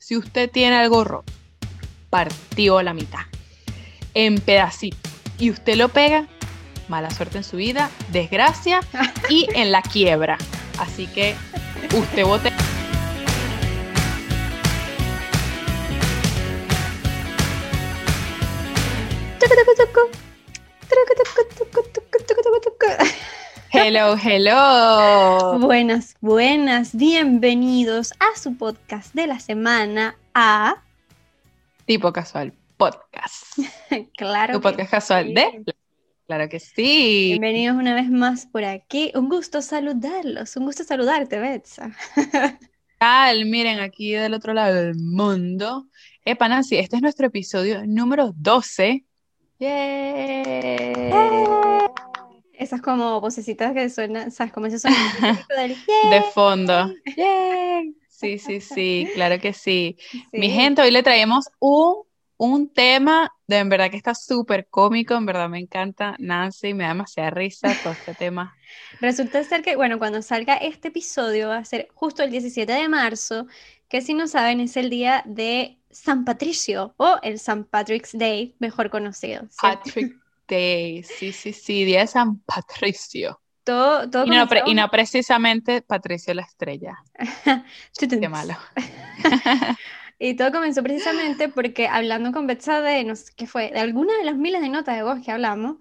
si usted tiene algo roto, partido a la mitad, en pedacitos, y usted lo pega, mala suerte en su vida, desgracia y en la quiebra. Así que usted vote. Hello, hello. Buenas, buenas, bienvenidos a su podcast de la semana a Tipo Casual Podcast. claro. Tu podcast casual de Claro que sí. Bienvenidos una vez más por aquí. Un gusto saludarlos, un gusto saludarte, Betsa. Tal, miren, aquí del otro lado del mundo. Epa, Nancy, este es nuestro episodio número 12. ¡Yay! Esas como vocecitas que suenan, ¿sabes? Como ese sonido del De fondo. ¡Yay! Sí, sí, sí, claro que sí. Mi Sí. gente, hoy le traemos un, un tema de en verdad que está súper cómico, en verdad me encanta. Nancy, me da demasiada risa todo este tema. Resulta ser que, bueno, cuando salga este episodio va a ser justo el 17 de marzo, que si no saben es el día de San Patricio o el San Patrick's Day, mejor conocido. ¿sí? Patrick Day, sí, sí, sí, día de San Patricio. Todo, todo Y no, y no precisamente Patricio la estrella. Qué malo. Y todo comenzó precisamente porque hablando con Betsa de, no sé qué fue, de alguna de las miles de notas de voz que hablamos,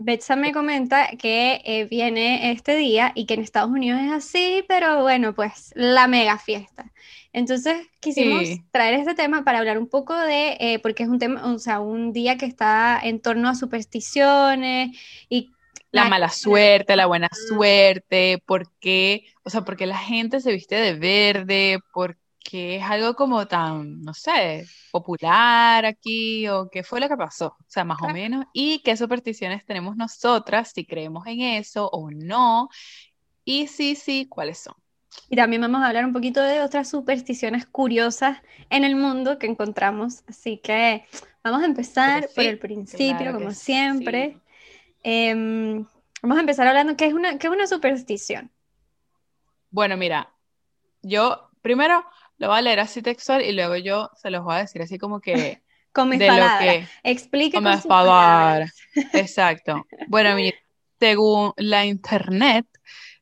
Betsa me comenta que eh, viene este día y que en Estados Unidos es así, pero bueno, pues la mega fiesta. Entonces quisimos Sí. traer este tema para hablar un poco de, eh, porque es un tema, o sea, un día que está en torno a supersticiones y La la- mala suerte, la buena suerte, ¿por qué? O sea, porque la gente se viste de verde, porque es algo como tan, no sé, popular aquí, o qué fue lo que pasó, o sea, más o menos, y qué supersticiones tenemos nosotras, si creemos en eso o no, y sí, sí, ¿cuáles son? Y también vamos a hablar un poquito de otras supersticiones curiosas en el mundo que encontramos. Así que vamos a empezar Pues por sí, el principio, claro que como sí. siempre. Em, vamos a empezar hablando qué es una, qué es una superstición. Bueno, mira, yo primero lo voy a leer así textual y luego yo se los voy a decir así como que Con mis de lo palabras. que... Explique Con con mis sus palabras. Exacto. Bueno, mira, según la internet,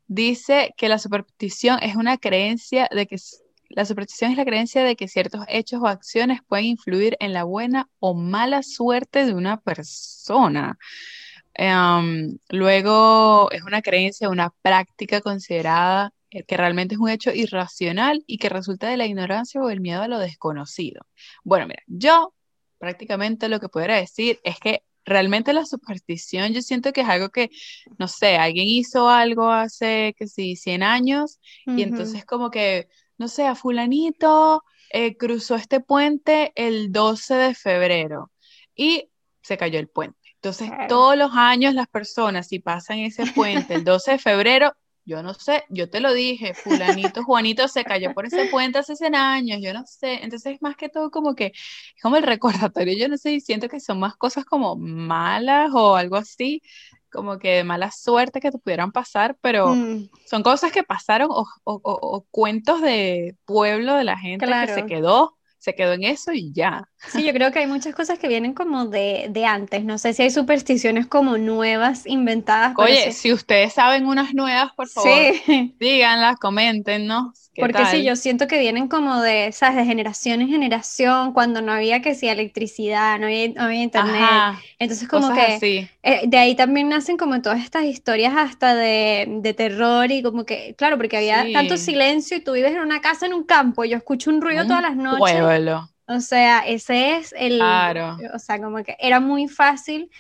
dice que la superstición es una creencia de que la superstición es la creencia de que ciertos hechos o acciones pueden influir en la buena o mala suerte de una persona. Em, luego es una creencia, una práctica considerada que realmente es un hecho irracional y que resulta de la ignorancia o el miedo a lo desconocido. Bueno, mira, yo prácticamente lo que pudiera decir es que realmente la superstición yo siento que es algo que, no sé, alguien hizo algo hace, que sí, 100 años y entonces como que, no sé, a fulanito eh, cruzó este puente el 12 de febrero y se cayó el puente. Entonces todos los años las personas, si pasan ese puente el 12 de febrero, yo no sé, yo te lo dije, fulanito, Juanito se cayó por ese puente hace 100 años, yo no sé. Entonces, más que todo como que es como el recordatorio, yo no sé, y siento que son más cosas como malas o algo así, como que de mala suerte que te pudieran pasar, pero Mm, son cosas que pasaron o, o- o- o cuentos de pueblo de la gente que se quedó, se quedó en eso y ya. Sí, yo creo que hay muchas cosas que vienen como de, de antes. No sé si hay supersticiones como nuevas, inventadas, Oye, sí. si ustedes saben unas nuevas, por favor, Sí. díganlas, coméntenos, ¿qué Porque sí, yo siento que vienen como de, ¿sabes? De generación en generación, cuando no había que si electricidad, no había, no había internet. Ajá, Entonces como que eh, de ahí también nacen como todas estas historias hasta de, de terror y como que, claro, porque había tanto Sí. silencio y tú vives en una casa en un campo y yo escucho un ruido todas las noches. pueblo, O sea, ese es el, claro. o sea, como que era muy fácil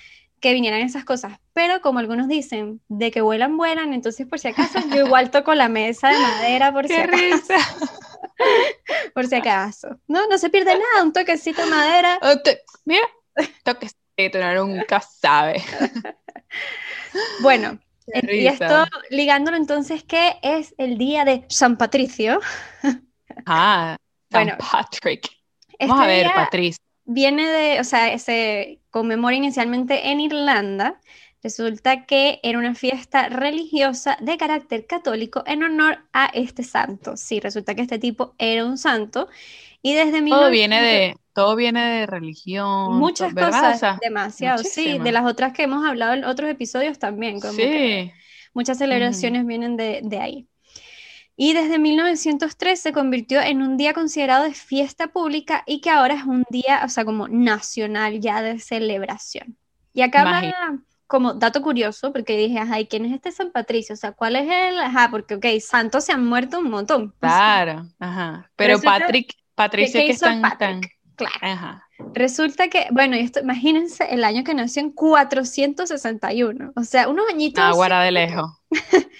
que vinieran esas cosas, pero como algunos dicen, de que vuelan, vuelan, entonces por si acaso yo igual toco la mesa de madera por si ¡Qué acaso, por si acaso. No, no se pierde nada, un toquecito de madera. Te- Mira, toquecito, nunca sabe. Bueno, y esto ligándolo entonces, ¿qué es el día de San Patricio? Ah, San Bueno, Patrick. Vamos a Este ver, día Patricia. viene de, o sea, se conmemora inicialmente en Irlanda, Resulta que era una fiesta religiosa de carácter católico en honor a este santo. Sí, resulta que este tipo era un santo y desde todo viene de todo viene de religión, muchas cosas, demasiado, sí, de las otras que hemos hablado en otros episodios también, como sí. muchas celebraciones vienen de, de ahí. Y desde 1903 se convirtió en un día considerado de fiesta pública y que ahora es un día, o sea, como nacional ya de celebración. Y acá va como dato curioso, porque dije, ajá, ¿y quién es este San Patricio? O sea, ¿cuál es el? Ajá, porque, ok, santos se han muerto un montón. Claro, ajá. Pero Patrick, Patricio que están tan... Claro. Ajá. Resulta que, bueno, esto, imagínense el año que nació en 461, o sea, unos añitos. Aguara de lejos.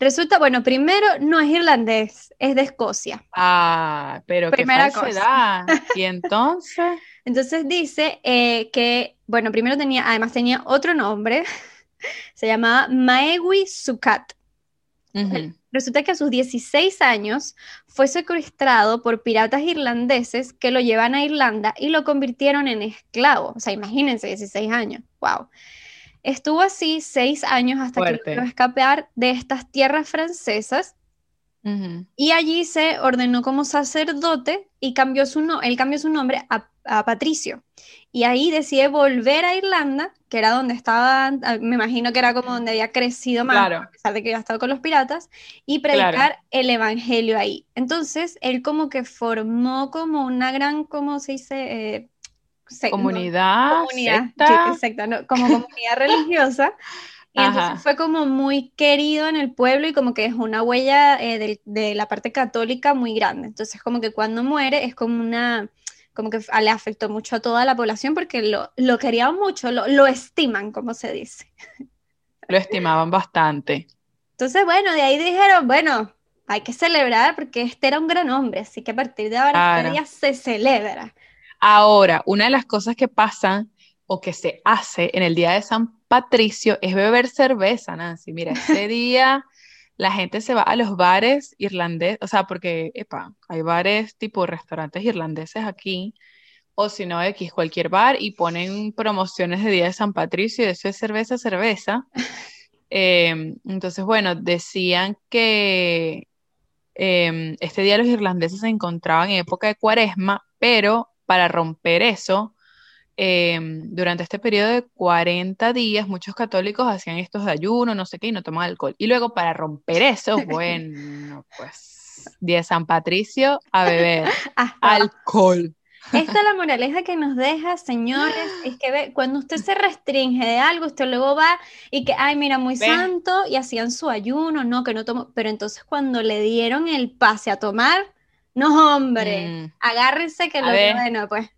Resulta, bueno, primero no es irlandés, es de Escocia. Ah, pero Primera qué falsedad. Cosa. Y entonces. entonces dice eh, que, bueno, primero tenía, además tenía otro nombre, se llamaba Maewi Sukat. Resulta que a sus 16 años fue secuestrado por piratas irlandeses que lo llevan a Irlanda y lo convirtieron en esclavo. O sea, imagínense, 16 años. ¡Wow! Estuvo así seis años hasta que logró escapar de estas tierras francesas y allí se ordenó como sacerdote y cambió su no él cambió su nombre a, Patricio. Y ahí decide volver a Irlanda, que era donde estaba, ah, me imagino que era como donde había crecido más, a pesar de que había estado con los piratas, y predicar el evangelio ahí. Entonces, él como que formó como una gran, ¿cómo se dice? Eh, comunidad, comunidad como comunidad religiosa. Y entonces fue como muy querido en el pueblo y como que es una huella eh, de, la parte católica muy grande. Entonces como que cuando muere es como una, como que le afectó mucho a toda la población porque lo, lo querían mucho, lo, lo estiman, como se dice. Lo estimaban bastante. Entonces bueno, de ahí dijeron, bueno, hay que celebrar porque este era un gran hombre, así que a partir de ahora ya se celebra. Ahora, una de las cosas que pasan o que se hace en el día de San Patricio es beber cerveza, Nancy. Mira, ese día la gente se va a los bares irlandeses, o sea, porque, epa, hay bares tipo restaurantes irlandeses aquí, o si no, X, cualquier bar, y ponen promociones de Día de San Patricio, y eso es cerveza, cerveza. Em, entonces, bueno, decían que em, este día los irlandeses se encontraban en época de cuaresma, pero para romper eso, em, durante este periodo de 40 días, muchos católicos hacían estos de ayuno, no sé qué, y no tomaban alcohol. Y luego para romper eso, bueno, pues, día San Patricio a beber alcohol. Esta es la moraleja que nos deja, señores, es que cuando usted se restringe de algo, usted luego va y que, ay, mira, muy santo, y hacían su ayuno, no, que no tomó, pero entonces cuando le dieron el pase a tomar, no, hombre, mm. agárrense que lo bueno, pues.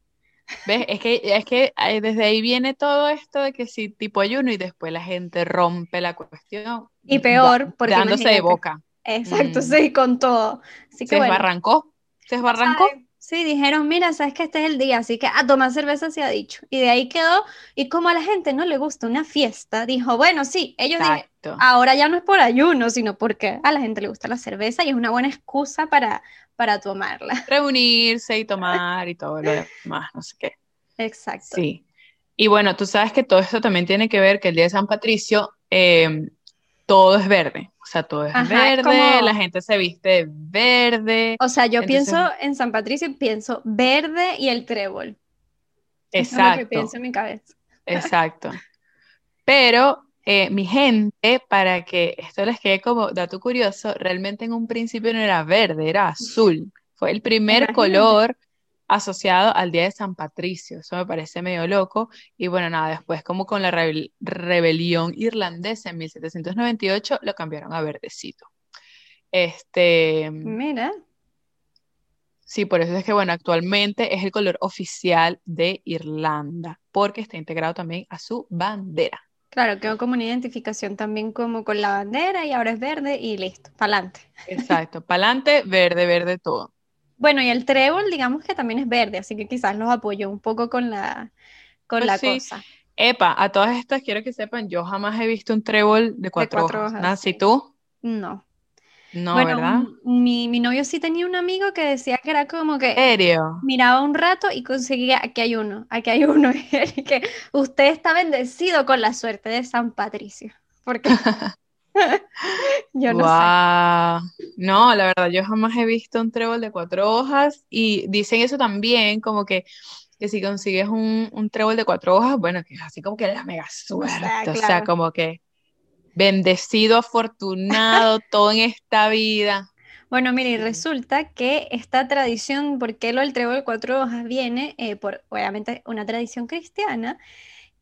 ¿Ves? Es que, es que eh, desde ahí viene todo esto de que si tipo ayuno y después la gente rompe la cuestión. Y peor, porque. Dándose de boca. Exacto, mm. sí, con todo. Así que, se desbarrancó. Se desbarrancó. Sí, dijeron, mira, sabes que este es el día, así que a tomar cerveza se ha dicho. Y de ahí quedó, y como a la gente no le gusta una fiesta, dijo, bueno, sí, ellos dijeron, ahora ya no es por ayuno, sino porque a la gente le gusta la cerveza y es una buena excusa para, para tomarla. Reunirse y tomar y todo lo demás, no sé qué. Exacto. Sí. Y bueno, tú sabes que todo esto también tiene que ver que el día de San Patricio eh, todo es verde. O sea, todo es verde, la gente se viste verde. O sea, yo pienso en San Patricio y pienso verde y el trébol. Exacto. Es lo que pienso en mi cabeza. Exacto. Pero eh, mi gente, para que esto les quede como dato curioso, realmente en un principio no era verde, era azul. Fue el primer color asociado al Día de San Patricio. Eso me parece medio loco. Y bueno, nada, después como con la rebelión irlandesa en 1798 lo cambiaron a verdecito. Este... Mira. Sí, por eso es que, bueno, actualmente es el color oficial de Irlanda, porque está integrado también a su bandera. Claro, quedó como una identificación también como con la bandera y ahora es verde y listo, pa'lante. Exacto, pa'lante, verde, verde todo. Bueno, y el trébol, digamos que también es verde, así que quizás los apoyó un poco con la, con pues la cosa. Epa, a todas estas quiero que sepan, yo jamás he visto un trébol de cuatro, hojas. ¿Y tú? No. No, Bueno, ¿verdad? mi, mi novio sí tenía un amigo que decía que era como que ¿Serio? miraba un rato y conseguía, aquí hay uno, aquí hay uno, y que usted está bendecido con la suerte de San Patricio, porque yo no sé. Guau. No, la verdad, yo jamás he visto un trébol de cuatro hojas y dicen eso también, como que, que si consigues un, un trébol de cuatro hojas, bueno, que es así como que la mega suerte, o sea, claro. como que bendecido, afortunado, todo en esta vida. Bueno, mire, y resulta que esta tradición, ¿por qué lo del trébol de cuatro hojas? Viene eh, por, obviamente, una tradición cristiana,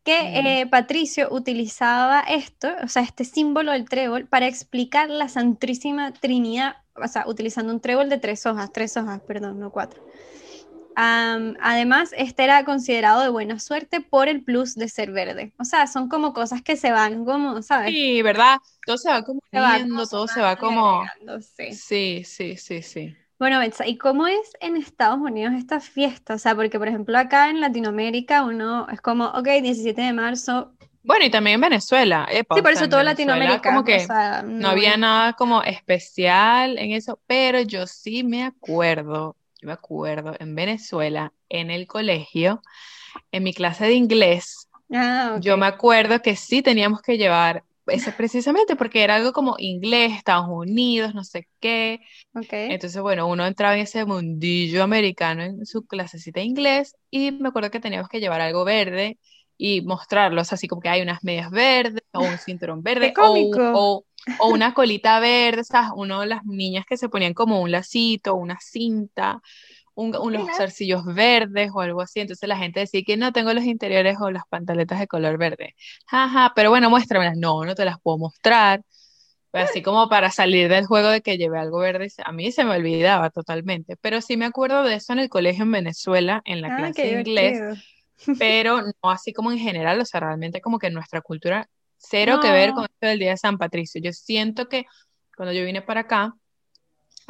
que eh, Patricio utilizaba esto, o sea, este símbolo del trébol, para explicar la Santísima Trinidad, o sea, utilizando un trébol de tres hojas, tres hojas, perdón, no cuatro. Am, además, este era considerado de buena suerte por el plus de ser verde. O sea, son como cosas que se van como, ¿sabes? Sí, ¿verdad? Todo se va como Se va uniendo, como todo se va como... sí. Sí, sí, sí, sí. Bueno, Betsa, ¿y cómo es en Estados Unidos esta fiesta? O sea, porque por ejemplo acá en Latinoamérica uno es como, ok, 17 de marzo. Bueno, y también en Venezuela, epa, Sí, por eso todo Venezuela Latinoamérica. como o que sea, no había nada como especial en eso, pero yo sí me acuerdo, yo me acuerdo en Venezuela, en el colegio, en mi clase de inglés, Ah, yo me acuerdo que sí teníamos que llevar ese precisamente porque era algo como inglés, Estados Unidos, no sé qué. ok. Entonces, bueno, uno entraba en ese mundillo americano en su clasecita de inglés y me acuerdo que teníamos que llevar algo verde y mostrarlos, así como que hay unas medias verdes o un cinturón verde ¡Qué o, o, o una colita verde, ¿sabes? Uno de las niñas que se ponían como un lacito, una cinta, un- unos zarcillos verdes o algo así. Entonces la gente decía que no tengo los interiores o las pantaletas de color verde. Jaja, pero bueno, muéstramelas. No, no te las puedo mostrar. Pues así como para salir del juego de que llevé algo verde, a mí se me olvidaba totalmente. Pero sí me acuerdo de eso en el colegio en Venezuela, en la Ah, clase de inglés, pero no así como en general, o sea, realmente como que nuestra cultura, cero que ver con No, esto del Día de San Patricio. Yo siento que cuando yo vine para acá,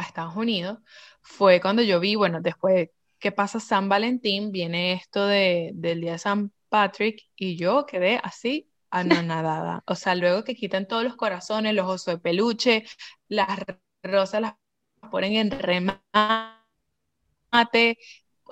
a Estados Unidos, fue cuando yo vi, bueno, después que pasa San Valentín, viene esto de, del Día de San Patrick y yo quedé así anonadada. O sea, luego que quitan todos los corazones, los osos de peluche, las rosas las ponen en remate,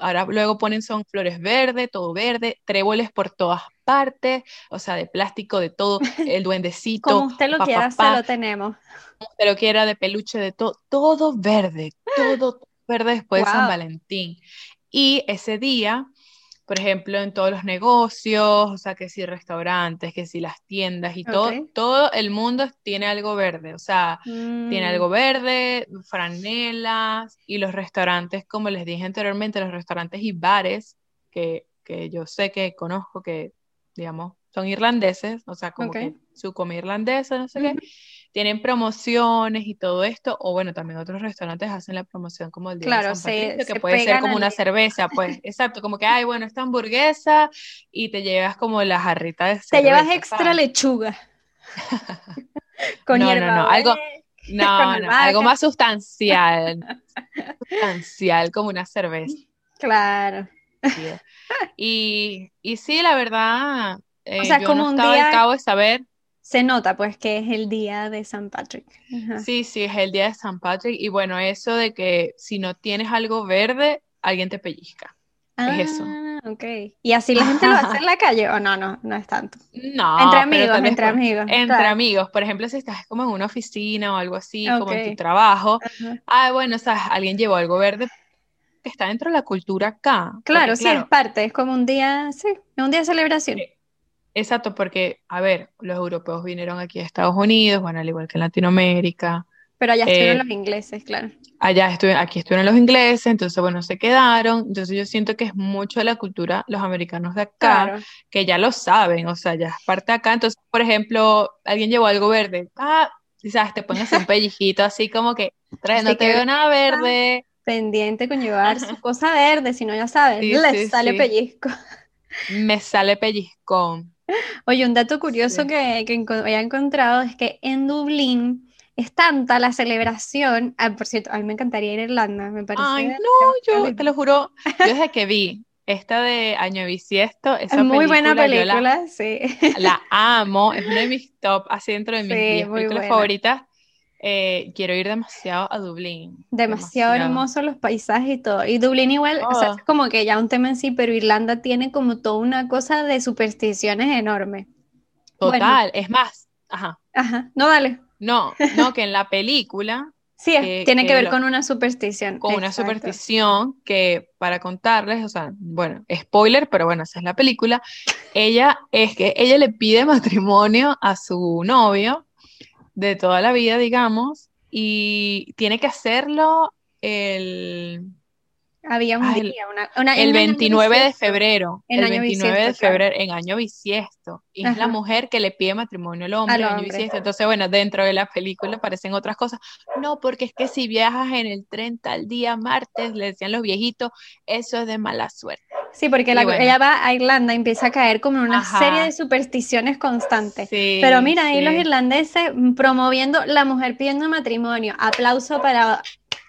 ahora luego ponen son flores verdes, todo verde, tréboles por todas partes, o sea, de plástico, de todo, el duendecito, como usted lo pa, quiera, pa, se pa, lo tenemos. usted lo quiera de peluche, de todo, todo verde, todo verde después de San Wow. Valentín. Y ese día, por ejemplo, en todos los negocios, o sea, que si restaurantes, que si las tiendas y todo, Ok. todo el mundo tiene algo verde, o sea, tiene Mm, algo verde, franelas, y los restaurantes, como les dije anteriormente, los restaurantes y bares, que, que yo sé que conozco que, digamos, son irlandeses, o sea, como que su comida irlandesa, no sé qué, tienen promociones y todo esto, o bueno, también otros restaurantes hacen la promoción como el día de Claro, San se, Patricio, que se puede ser como al una cerveza, pues, exacto, como que, ay, bueno, esta hamburguesa y te llevas como la jarrita de Te llevas cerveza, extra ¿sabes? lechuga con No, no, no, algo, no, no, algo más sustancial, sustancial como una cerveza. Claro. Y, y sí, la verdad, O eh, sea, yo como no un estaba al día cabo de saber, se nota pues que es el día de San Patrick. Ajá. sí, sí, es el día de San Patrick, y bueno, eso de que si no tienes algo verde, alguien te pellizca, es eso. Ah, ok. ¿Y así la gente lo hace en la calle o no? No, no es tanto. Entre No, pero amigos, entre por- amigos. entre Claro. amigos, por ejemplo, si estás como en una oficina o algo así, como en tu trabajo, Ajá. ah, bueno, sabes, alguien llevó algo verde que está dentro de la cultura acá, porque Claro, sí, es parte, es como un día, sí, un día de celebración. eh, exacto, porque, a ver, los europeos vinieron aquí a Estados Unidos, bueno, al igual que en Latinoamérica, Pero allá estuvieron eh, los ingleses, claro. allá estuve, aquí estuvieron los ingleses, entonces, bueno, se quedaron, entonces yo siento que es mucho de la cultura, los americanos de acá, Claro. que ya lo saben, o sea, ya es parte de acá, entonces, por ejemplo, alguien llevó algo verde, ah, sabes, te ponen así un pellizquito, así como que, no te veo nada verde, pendiente con llevar su cosa verde, si no ya sabes, sí, le sí, sale sí, pellizco. me sale pellizcón, Oye, un dato curioso que, que había encontrado es que en Dublín es tanta la celebración. Ah, por cierto, a mí me encantaría ir a Irlanda, me parece Ay, no, yo te lo juro, yo desde que vi esta de Año Bisiesto, Es esa muy buena película, la, sí. la amo, es una de mis top, así dentro de mis Sí, 10 muy películas buena. favoritas, eh, quiero ir demasiado a Dublín. Demasiado, hermosos los paisajes y todo. Y Dublín igual, o sea, oh. es como que ya un tema en sí, pero Irlanda tiene como toda una cosa de supersticiones enorme. Total, es más, ajá. Ajá, no, dale. No, no, que en la película Sí, tiene que, ver con una superstición. Con una superstición que, para contarles, o sea, bueno, spoiler, pero bueno, esa es la película. Ella es que ella le pide matrimonio a su novio de toda la vida, digamos, y tiene que hacerlo el había un día, una, el 29 de febrero. el 29 de febrero, en año bisiesto. Y es la mujer que le pide matrimonio al hombre en año bisiesto. Entonces, bueno, dentro de la película aparecen otras cosas. No, porque es que si viajas en el tren tal día, martes, le decían los viejitos, eso es de mala suerte. Sí, porque ella va a Irlanda y empieza a caer como en una serie de supersticiones constantes. Pero mira, ahí los irlandeses promoviendo la mujer pidiendo matrimonio. Aplauso para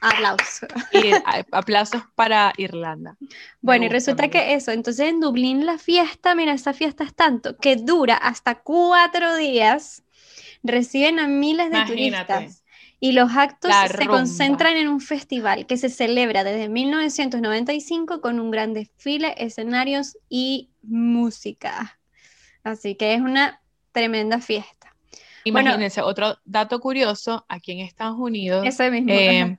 Aplausos. aplausos para Irlanda. Bueno, y resulta que eso, entonces en Dublín la fiesta, mira, esta fiesta es tanto que dura hasta cuatro días, reciben a miles de turistas y los actos se concentran en un festival que se celebra desde 1995 con un gran desfile, escenarios y música. Así que es una tremenda fiesta. Imagínense, otro dato curioso, aquí en Estados Unidos, ese mismo, eh,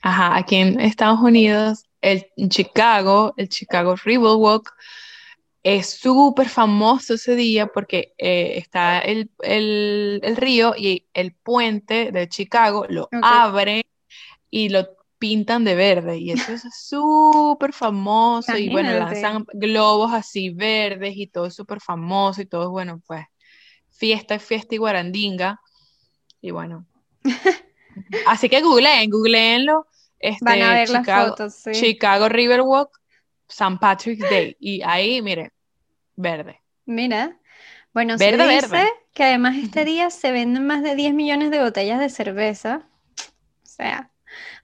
Ajá, aquí en Estados Unidos, el, en Chicago, el Chicago Riverwalk, es súper famoso ese día porque eh, está el, río y el puente de Chicago lo abre y lo pintan de verde y eso es súper famoso y bueno, lanzan globos así verdes y todo es súper famoso y todo es bueno, pues fiesta, fiesta y guarandinga y bueno. Así que googleen, googleenlo este, Van a ver Chicago, las fotos, sí. Chicago Riverwalk, St. Patrick's Day. Y ahí, mire, verde. Mira. Bueno, verde, se dice que además este día se venden más de 10 millones de botellas de cerveza. O sea,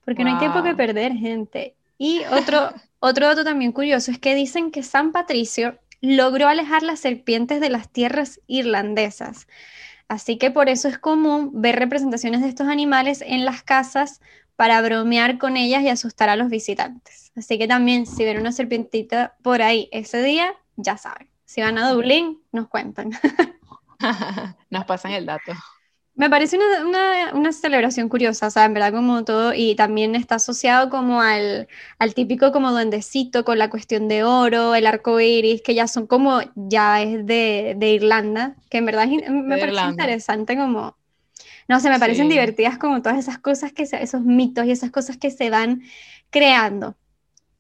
porque no hay tiempo que perder, gente. Y otro, otro dato también curioso es que dicen que San Patricio logró alejar las serpientes de las tierras irlandesas. Así que por eso es común ver representaciones de estos animales en las casas para bromear con ellas y asustar a los visitantes. Así que también si ven una serpientita por ahí ese día, ya saben. Si van a Dublín, nos cuentan. nos pasan el dato. Me parece una, celebración curiosa, o sea, en verdad como todo, y también está asociado como al, típico como duendecito con la cuestión de oro, el arco iris, que ya son como, ya es de, Irlanda, que en verdad me parece interesante como no sé, me parecen divertidas como todas esas cosas que se, esos mitos y esas cosas que se van creando.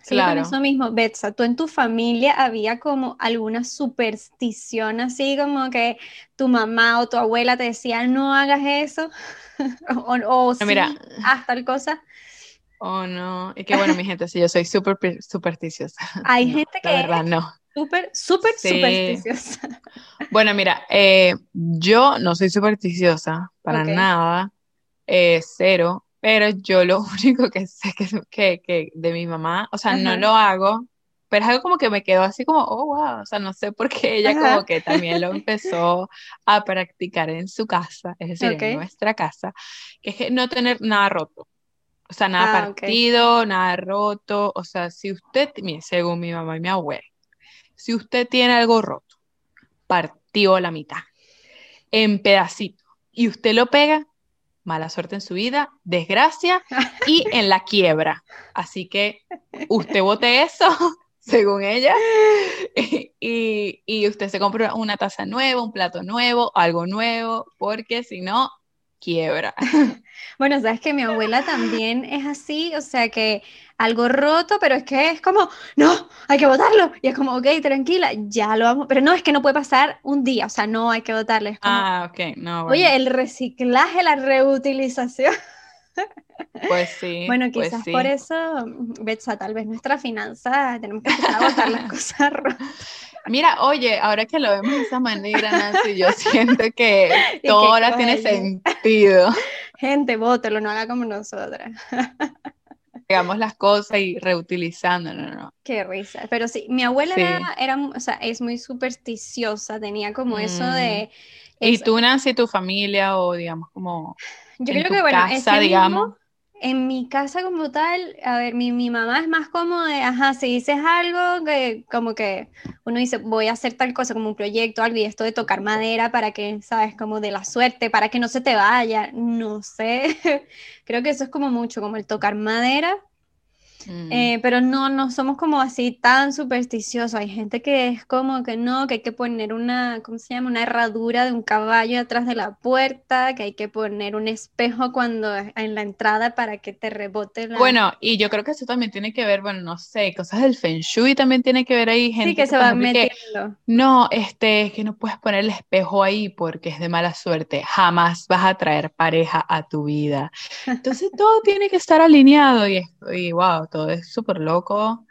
Sí, claro. eso mismo, Betsa, tú en tu familia había como alguna superstición así como que tu mamá o tu abuela te decía no hagas eso o, o sí, mira, haz tal cosa. Oh, no. Es que bueno, mi gente, sí, yo soy súper supersticiosa. Hay gente que... La verdad, no. Súper, súper supersticiosa. Bueno, mira, eh, yo no soy supersticiosa para nada, eh, cero, pero yo lo único que sé que, que, de mi mamá, o sea, no lo hago, pero es algo como que me quedó así como, oh, wow, o sea, no sé por qué ella como que también lo empezó a practicar en su casa, es decir, en nuestra casa, que es no tener nada roto. O sea, nada ah, partido, nada roto. O sea, si usted, mire, según mi mamá y mi abuela, si usted tiene algo roto, partió a la mitad, en pedacito, y usted lo pega, mala suerte en su vida, desgracia y en la quiebra. Así que usted vote eso, según ella, y, y, usted se compra una taza nueva, un plato nuevo, algo nuevo, porque si no, quiebra. Bueno, sabes que mi abuela también es así, o sea que algo roto, pero es que es como, no, hay que votarlo. Y es como, ok, tranquila, ya lo vamos. Pero no, es que no puede pasar un día, o sea, no hay que votarle. ah, ok, no. Oye, el reciclaje, la reutilización. Pues sí. Bueno, pues quizás por eso, Betsa, tal vez nuestra finanza, tenemos que empezar a votar las cosas rotas. Mira, oye, ahora que lo vemos de esa manera, Nancy, yo siento que todo ahora tiene sentido. Gente, bótelo, no haga como nosotras. Hagamos las cosas y reutilizando, no, no. Qué risa. Pero sí, mi abuela era, o sea, es muy supersticiosa, tenía como eso mm. de... ¿Y tú, Nancy, tu familia o digamos como Yo en creo tu que, bueno, casa, mismo, digamos. En mi casa como tal, a ver, mi, mi mamá es más como de, ajá, si dices algo que como que uno dice, voy a hacer tal cosa como un proyecto, algo, y esto de tocar madera para que, sabes, como de la suerte, para que no se te vaya, no sé, creo que eso es como mucho, como el tocar madera. Mm. Eh, pero no, no somos como así tan supersticiosos. Hay gente que es como que no, que hay que poner una, ¿cómo se llama? Una herradura de un caballo atrás de la puerta, que hay que poner un espejo cuando en la entrada para que te rebote la... Bueno, y yo creo que eso también tiene que ver, bueno, no sé, cosas del Feng Shui también tiene que ver ahí, gente sí, que se va que, metiendo. no, este, es que no puedes poner el espejo ahí porque es de mala suerte, jamás vas a traer pareja a tu vida. Entonces todo tiene que estar alineado y, y wow, todo es súper loco.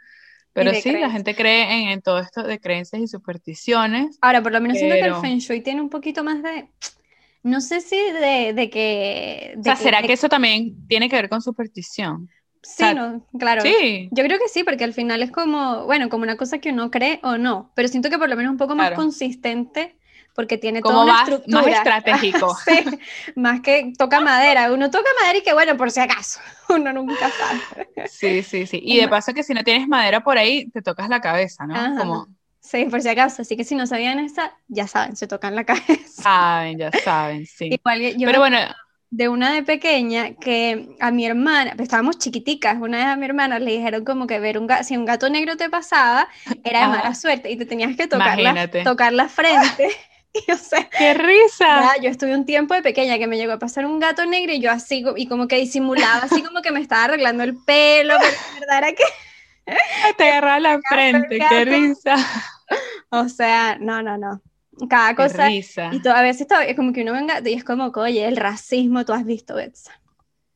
Pero sí, la creencias. gente cree en, en todo esto de creencias y supersticiones, Ahora, por lo menos siento que el pero, Feng Shui tiene un poquito más de, no sé si de, de que, o de sea, que, ¿será de- que eso también tiene que ver con superstición? O sí, sea, no, claro. sí, Yo creo que sí, porque al final es como, bueno, como una cosa que uno cree o no, pero siento que por lo menos un poco más claro. consistente porque tiene toda una más, más estructura. estratégico. Sí, más que toca madera. Uno toca madera y que bueno, por si acaso, uno nunca sabe. Sí, sí, sí. Y Es de ma- paso que si no tienes madera por ahí, te tocas la cabeza, ¿no? Ajá. Como Sí, por si acaso. Así que si no sabían esa, ya saben, se tocan la cabeza. saben, ya saben, sí. Igual yo Pero bueno, de una de pequeña que a mi hermana, pues, estábamos chiquiticas, una vez a mi hermana le dijeron como que ver un gato, si un gato negro te pasaba, era de mala suerte y te tenías que tocar la, tocar la frente. Y o sea, ¡Qué risa! ya, yo estuve un tiempo de pequeña que me llegó a pasar un gato negro y yo así, y como que disimulaba, así como que me estaba arreglando el pelo, pero en verdad era que, Te agarraba la frente, qué risa. o sea, no, no, no. Cada Qué cosa, risa. y a veces to- es como que uno venga y es como oye, el racismo, tú has visto, Betsa.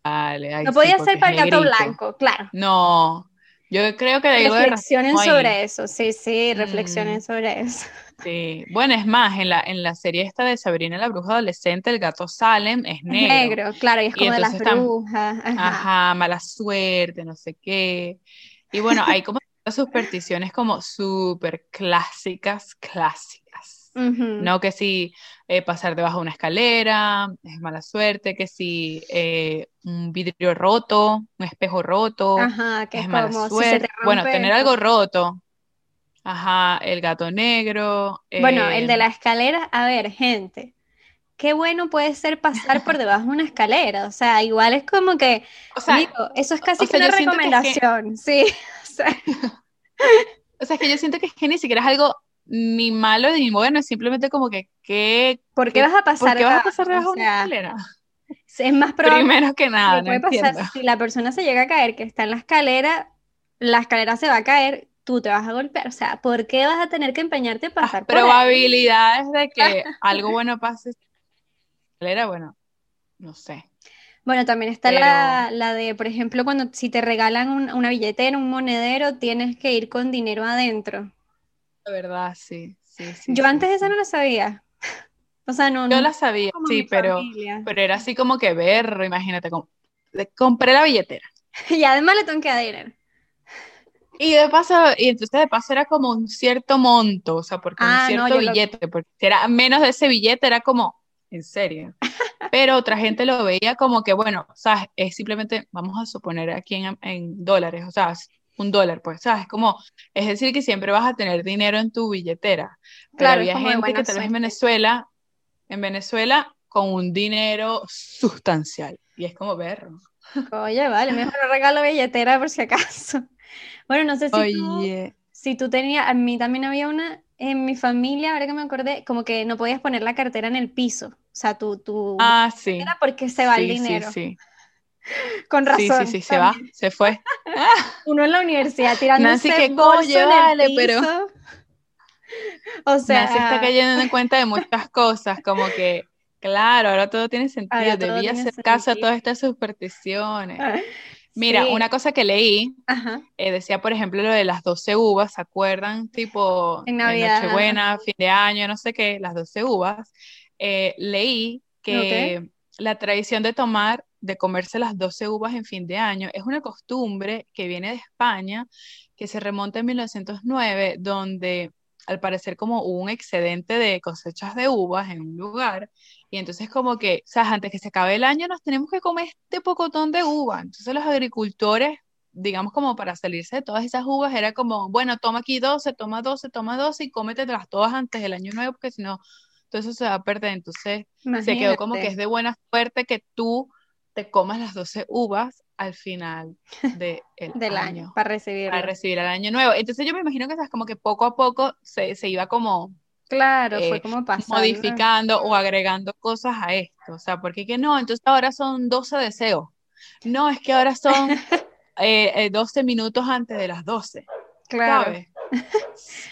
Vale, No podía ser para el gato negrito. blanco, claro. No, yo creo que hay algo de Reflexionen ahí. sobre eso, sí, sí, reflexionen Mm, sobre eso. sí. Bueno, es más, en la, en la serie esta de Sabrina la bruja adolescente, el gato Salem es Es negro. negro, claro, y es Y como de las brujas, ajá. Ajá, mala suerte, no sé qué. Y bueno, hay como supersticiones como súper clásicas, clásicas. No que si eh, pasar debajo de una escalera es mala suerte, que si eh, un vidrio roto, un espejo roto Ajá, que es es mala si suerte. te Bueno, tener algo roto. Ajá, el gato negro. Bueno, el de eh, la escalera, a ver, gente, qué bueno puede ser pasar por debajo de una escalera, o sea, igual es como que, o sea, eso es casi o que una que recomendación, sí, o sea, o sea, es que yo siento que es que ni siquiera es algo ni malo ni bueno, es simplemente como que, ¿qué, ¿por qué vas a ¿por pasar qué vas a pasar debajo de una escalera? es más probable Primero que nada, que no puede pasar entiendo. si la persona se llega a caer, que está en la escalera, la escalera se va a caer, tú te vas a golpear, o sea, ¿por qué vas a tener que empeñarte a Las pasar por ahí? probabilidades de que algo bueno pase en la escalera, bueno, no sé. Bueno, también está Pero- la, la de, por ejemplo, cuando si te regalan un- una billetera, un monedero, tienes que ir con dinero adentro. La verdad, sí, sí, sí, Yo sí, antes esa sí. no la sabía. O sea, no, Yo no la sabía, sí, pero, familia. pero era así como que ver, imagínate, como, de- compré la billetera. Y además le tengo que dar dinero. Y de paso, y entonces de paso era como un cierto monto, o sea, porque un Ah, no, cierto lo- billete, porque si era menos de ese billete era como, en serio. Pero otra gente lo veía como que, bueno, sabes, es simplemente, vamos a suponer aquí en, en dólares, o sea, un dólar, pues, sabes, como, es decir, que siempre vas a tener dinero en tu billetera. Pero Claro, había gente que tal vez en. Venezuela, en Venezuela, con un dinero sustancial. Y es como verlo. Oye, vale, mejor regalo billetera por si acaso. Bueno, no sé si tú, Oye, si tú tenías, a mí también había una en mi familia, ahora que me acordé, como que no podías poner la cartera en el piso. O sea, tu, tu ah, sí. porque se va el sí, dinero. sí. Con Sí, razón. sí, sí, se va, se fue. Uno en la universidad tirándose Nancy, que bolso coño, en el vale, pero-. O sea, Nancy está cayendo en cuenta de muchas cosas, como que, claro, ahora todo tiene sentido, Ahora debía hacer caso a todas estas supersticiones. Mira, sí, una cosa que leí, ajá, eh, decía, por ejemplo, lo de las 12 uvas, ¿se acuerdan? Tipo, En en Navidad, Nochebuena, fin de año, no sé qué, las 12 uvas. Eh, leí que la tradición de tomar, de comerse las 12 uvas en fin de año, es una costumbre que viene de España, que se remonta en 1909, donde al parecer como hubo un excedente de cosechas de uvas en un lugar, y entonces como que, o sea, antes que se acabe el año nos tenemos que comer este pocotón de uva. Entonces los agricultores, digamos como para salirse de todas esas uvas, era como, bueno, toma aquí 12, toma 12, toma 12 y cómetelas todas antes del año nuevo, porque si no, todo eso se va a perder. Entonces se quedó como que es de buena suerte que tú te comas las 12 uvas al final de del año, para recibir para recibir el año nuevo. Entonces yo me imagino que es como que poco a poco se, se iba como Claro, fue eh, como pasando. modificando o agregando cosas a esto, o sea, porque que no, entonces ahora son 12 deseos. No, es que ahora son eh, 12 eh, minutos antes de las 12. Claro.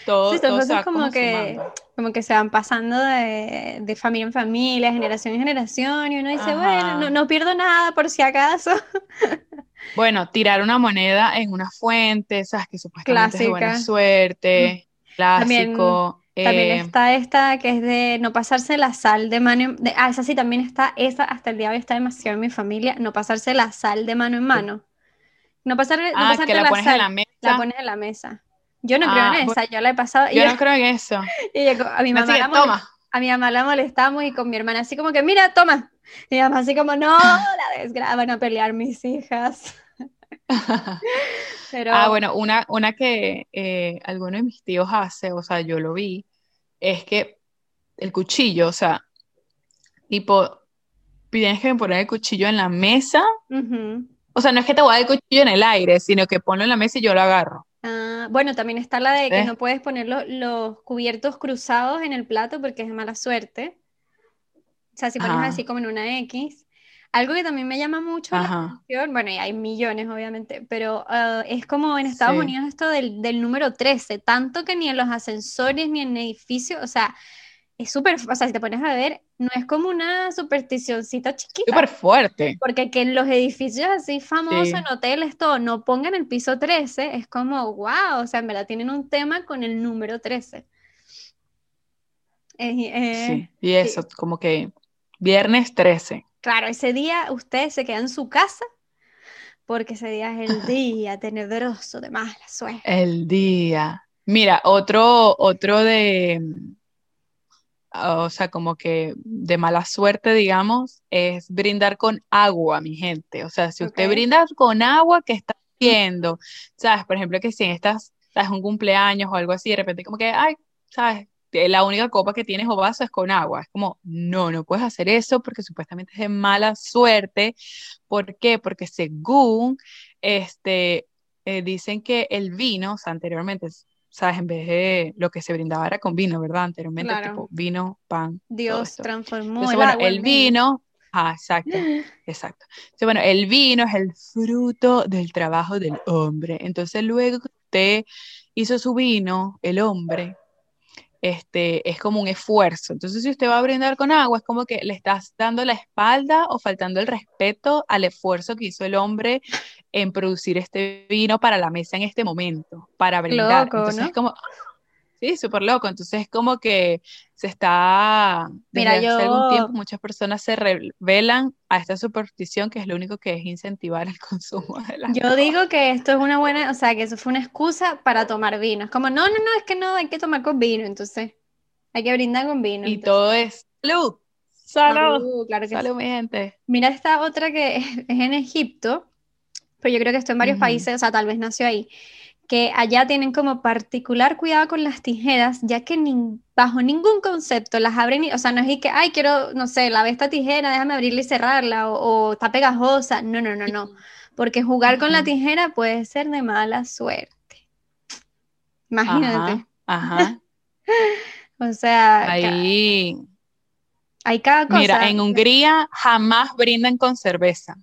Todo, sí, todo se como, que, como que se van pasando de, de, familia en familia, generación en generación, y uno dice, bueno, no, no, pierdo nada por si acaso. Bueno, tirar una moneda en una fuente, sabes que supuestamente es de buena suerte, clásico. También, eh, está esta que es de no pasarse la sal de mano. De, ah, esa sí también está, esa hasta el día de hoy está demasiado en mi familia, no pasarse la sal de mano en mano. No, pasar, no ah, que la, pones en la mesa. La pones en la mesa. Yo no creo en ah, esa, yo la he pasado. Yo, no creo en eso. Y a mi mamá, toma. a mi mamá la molestamos y con mi hermana así como que, mira, toma. Y mi mamá así como, no, la desgracia, van a pelear mis hijas. Pero... Ah, bueno, una, una que eh, alguno de mis tíos hace, o sea, yo lo vi, es que el cuchillo, o sea, tipo, tienes que poner el cuchillo en la mesa. O sea, no es que te voy a dar el cuchillo en el aire, sino que ponlo en la mesa y yo lo agarro. Ah, bueno, también está la de que no puedes poner los, cubiertos cruzados en el plato porque es de mala suerte. O sea, si pones así como en una X. Algo que también me llama mucho la atención, bueno, y hay millones obviamente, pero ah, es como en Estados Unidos esto del, del, número 13, tanto que ni en los ascensores ni en edificios, o sea, es súper, o sea, si te pones a ver, no es como una supersticióncita chiquita. Súper fuerte. Porque que en los edificios así famosos, en hoteles, todo, no pongan el piso 13, es como, wow, o sea, en verdad tienen un tema con el número 13. Eh, sí, y eso, como que viernes 13. Claro, ese día usted se queda en su casa porque ese día es el día tenebroso de mala suerte. El día. Mira, otro, otro de, o sea, como que de mala suerte, digamos, es brindar con agua, mi gente. O sea, si usted brinda con agua, ¿qué está haciendo? ¿Sabes? Por ejemplo, que si estás, estás un cumpleaños o algo así, de repente como que, ay, ¿sabes? La única copa que tienes o vaso es con agua. Es como, no, no puedes hacer eso porque supuestamente es de mala suerte. ¿Por qué? Porque según este, eh, dicen que el vino, o sea, anteriormente ¿sabes? En vez de lo que se brindaba era con vino, ¿verdad? Anteriormente, tipo vino, pan. Dios transformó el, bueno, el vino. Ah, exacto, exacto. Entonces, bueno, el vino es el fruto del trabajo del hombre. Entonces, luego que usted hizo su vino, el hombre, este, es como un esfuerzo. Entonces, si usted va a brindar con agua, es como que le estás dando la espalda o faltando el respeto al esfuerzo que hizo el hombre en producir este vino para la mesa en este momento, para brindar. Entonces, es como, sí, súper loco. Entonces, es como que se está, desde hace algún tiempo, muchas personas se revelan a esta superstición que es lo único que es incentivar el consumo de la Yo digo que esto es una buena, o sea, que eso fue una excusa para tomar vino. Es como, no, no, no, es que no, hay que tomar con vino, entonces hay que brindar con vino. Y todo es salud. Salud, claro que salud, mi gente. Mira esta otra que es en Egipto, pero yo creo que esto en varios países, o sea, tal vez nació ahí, que allá tienen como particular cuidado con las tijeras, ya que bajo ningún concepto las abren, o sea, no es que, ay, quiero, no sé, la esta tijera, déjame abrirla y cerrarla, o, está pegajosa, no, no, no, no, porque jugar con la tijera puede ser de mala suerte. Imagínate. Ajá. o sea, ahí... Hay cada cosa. Mira, en Hungría jamás brindan con cerveza.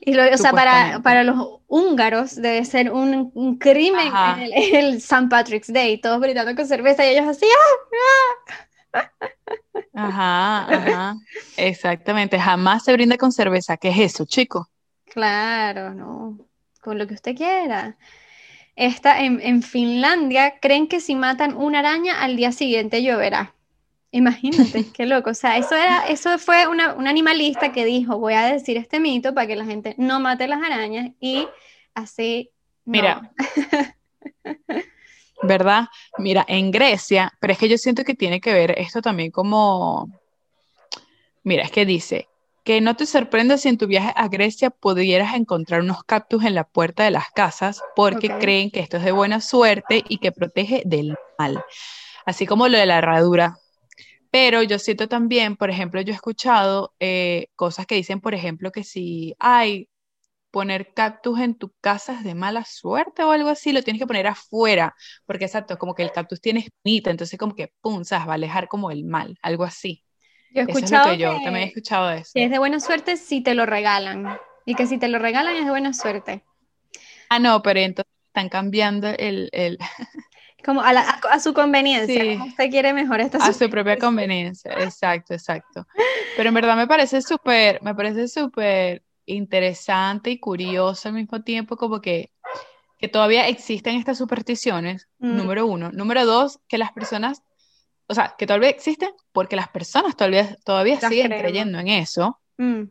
Y lo, o sea, para, para, los húngaros debe ser un, un crimen el, el, St. Patrick's Day, todos gritando con cerveza y ellos así. ¡ah! Ajá, ajá, exactamente. Jamás se brinda con cerveza. ¿Qué es eso, chico? Claro, no. Con lo que usted quiera. Esta, en, en Finlandia creen que si matan una araña al día siguiente lloverá. Imagínate, qué loco. O sea, eso, era, eso fue una, un animalista que dijo, voy a decir este mito para que la gente no mate las arañas y así... Mira, ¿verdad? Mira, en Grecia, pero es que yo siento que tiene que ver esto también como, mira, es que dice, que no te sorprenda si en tu viaje a Grecia pudieras encontrar unos cactus en la puerta de las casas porque creen que esto es de buena suerte y que protege del mal, así como lo de la herradura. Pero yo siento también, por ejemplo, yo he escuchado eh, cosas que dicen, por ejemplo, que si hay poner cactus en tu casa es de mala suerte o algo así, lo tienes que poner afuera, porque exacto, como que el cactus tiene espinita, entonces como que, pum, sabes, va a alejar como el mal, algo así. Yo he Eso es lo escuchado que yo también he escuchado eso. que es de buena suerte si te lo regalan. Y que si te lo regalan es de buena suerte. Ah, no, pero entonces están cambiando el, el, Como a, la- a- a su conveniencia. Sí. como usted quiere mejor esta a su propia conveniencia, exacto, exacto. Pero en verdad me parece súper, me parece súper interesante y curioso al mismo tiempo, como que, que todavía existen estas supersticiones, Mm. número uno. Número dos, que las personas, o sea, que todavía existen porque las personas todavía, todavía Las siguen creemos. creyendo en eso, Mm,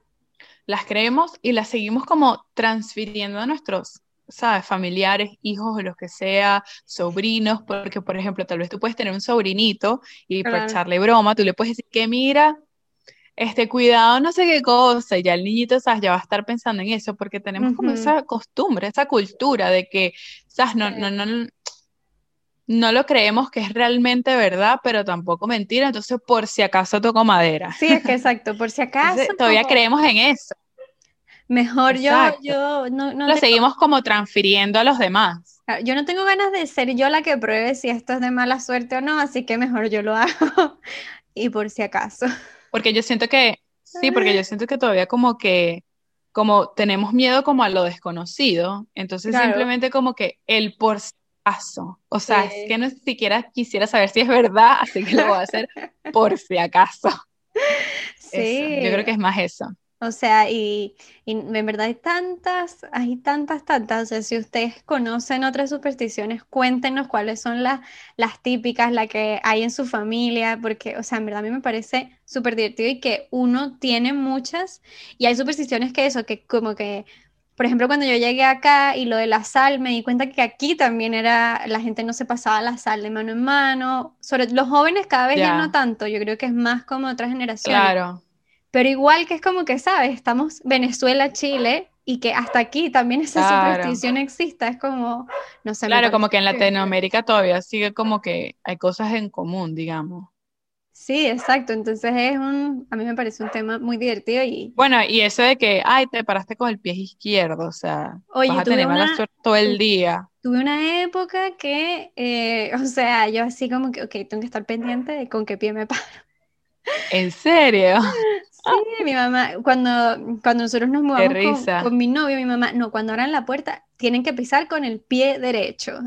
las creemos y las seguimos como transfiriendo a nuestros, ¿sabes? Familiares, hijos o lo que sea, sobrinos, porque por ejemplo, tal vez tú puedes tener un sobrinito y por Claro. echarle broma, tú le puedes decir que mira, este cuidado, no sé qué cosa, y ya el niñito, ¿sabes? Ya va a estar pensando en eso, porque tenemos como esa costumbre, esa cultura de que, ¿sabes? No, no, no, no lo creemos que es realmente verdad, pero tampoco mentira, entonces por si acaso toco madera. Sí, es que exacto, por si acaso. Entonces, todavía creemos en eso. Mejor yo, Exacto. yo no, no Lo tengo- seguimos como transfiriendo a los demás. Claro, Yo no tengo ganas de ser yo la que pruebe si esto es de mala suerte o no, así que mejor yo lo hago. Y por si acaso. Porque yo siento que, sí, porque yo siento que todavía como que, como tenemos miedo como a lo desconocido, entonces Claro. simplemente como que el por si acaso, o sea, Sí. es que no siquiera quisiera saber si es verdad, así que lo voy a hacer por si acaso. Sí. Eso, yo creo que es más eso. O sea, y, y en verdad hay tantas, hay tantas, tantas. O sea, si ustedes conocen otras supersticiones, cuéntenos cuáles son las, las típicas, las que hay en su familia, porque, o sea, en verdad a mí me parece súper divertido y que uno tiene muchas, y hay supersticiones que eso, que como que, por ejemplo, cuando yo llegué acá y lo de la sal, me di cuenta que aquí también era, la gente no se pasaba la sal de mano en mano, sobre los jóvenes cada vez ya Ya. no tanto, yo creo que es más como otras generaciones. Claro, Pero igual que es como que, ¿sabes? Estamos Venezuela, Chile, y que hasta aquí también esa Claro. superstición exista. Es como, no sé, claro, como que en Latinoamérica todavía sigue como que hay cosas en común, digamos. Sí, exacto. Entonces es un, a mí me parece un tema muy divertido y, Bueno, y eso de que, ay, te paraste con el pie izquierdo, o sea, Oye, vas a tener mala una- suerte todo el día. tuve una época que, eh, o sea, yo así como que, ok, tengo que estar pendiente de con qué pie me paro. ¿En serio? Sí, mi mamá, cuando, cuando nosotros nos mudamos con, con mi novio, mi mamá, no, cuando abran la puerta, tienen que pisar con el pie derecho.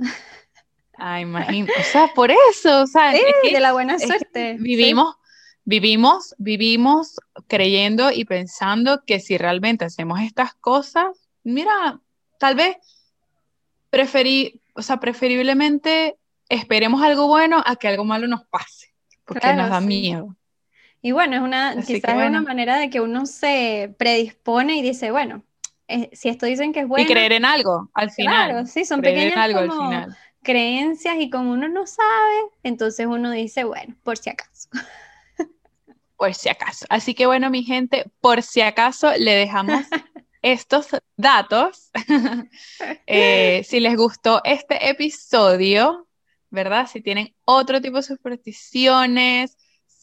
Ay, imagínate, o sea, por eso, o sea, Sí, es que- de la buena suerte. Sí. vivimos, vivimos, vivimos creyendo y pensando que si realmente hacemos estas cosas, mira, tal vez preferí, o sea, preferiblemente esperemos algo bueno a que algo malo nos pase, porque Claro, nos da sí. miedo. Y bueno, es una, Así quizás es una manera de que uno se predispone y dice, bueno, eh, si esto dicen que es Y bueno, creer en algo al final. claro, sí, son creer en pequeñas algo al como final. creencias y como uno no sabe, entonces uno dice, bueno, por si acaso. por si acaso. Así que bueno, mi gente, por si acaso le dejamos estos datos. Eh, si les gustó este episodio, ¿verdad? Si tienen otro tipo de supersticiones,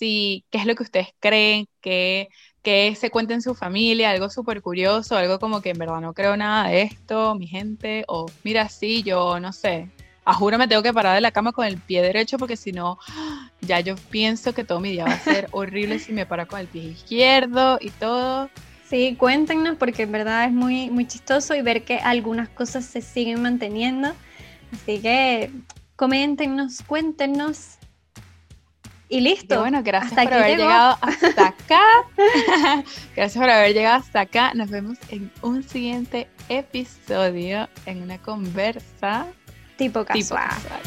si qué es lo que ustedes creen, que, que se cuente en su familia, algo súper curioso, algo como que en verdad no creo nada de esto, mi gente, o mira, sí, yo no sé. A juro me tengo que parar de la cama con el pie derecho porque si no, ya yo pienso que todo mi día va a ser horrible si me paro con el pie izquierdo y todo. Sí, cuéntenos porque en verdad es muy, muy chistoso y ver que algunas cosas se siguen manteniendo. Así que coméntenos, cuéntenos. Y Y listo. bueno, gracias hasta por haber llegó. llegado hasta acá. gracias por haber llegado hasta acá. Nos vemos en un siguiente episodio en una conversa tipo tipo casual. casual.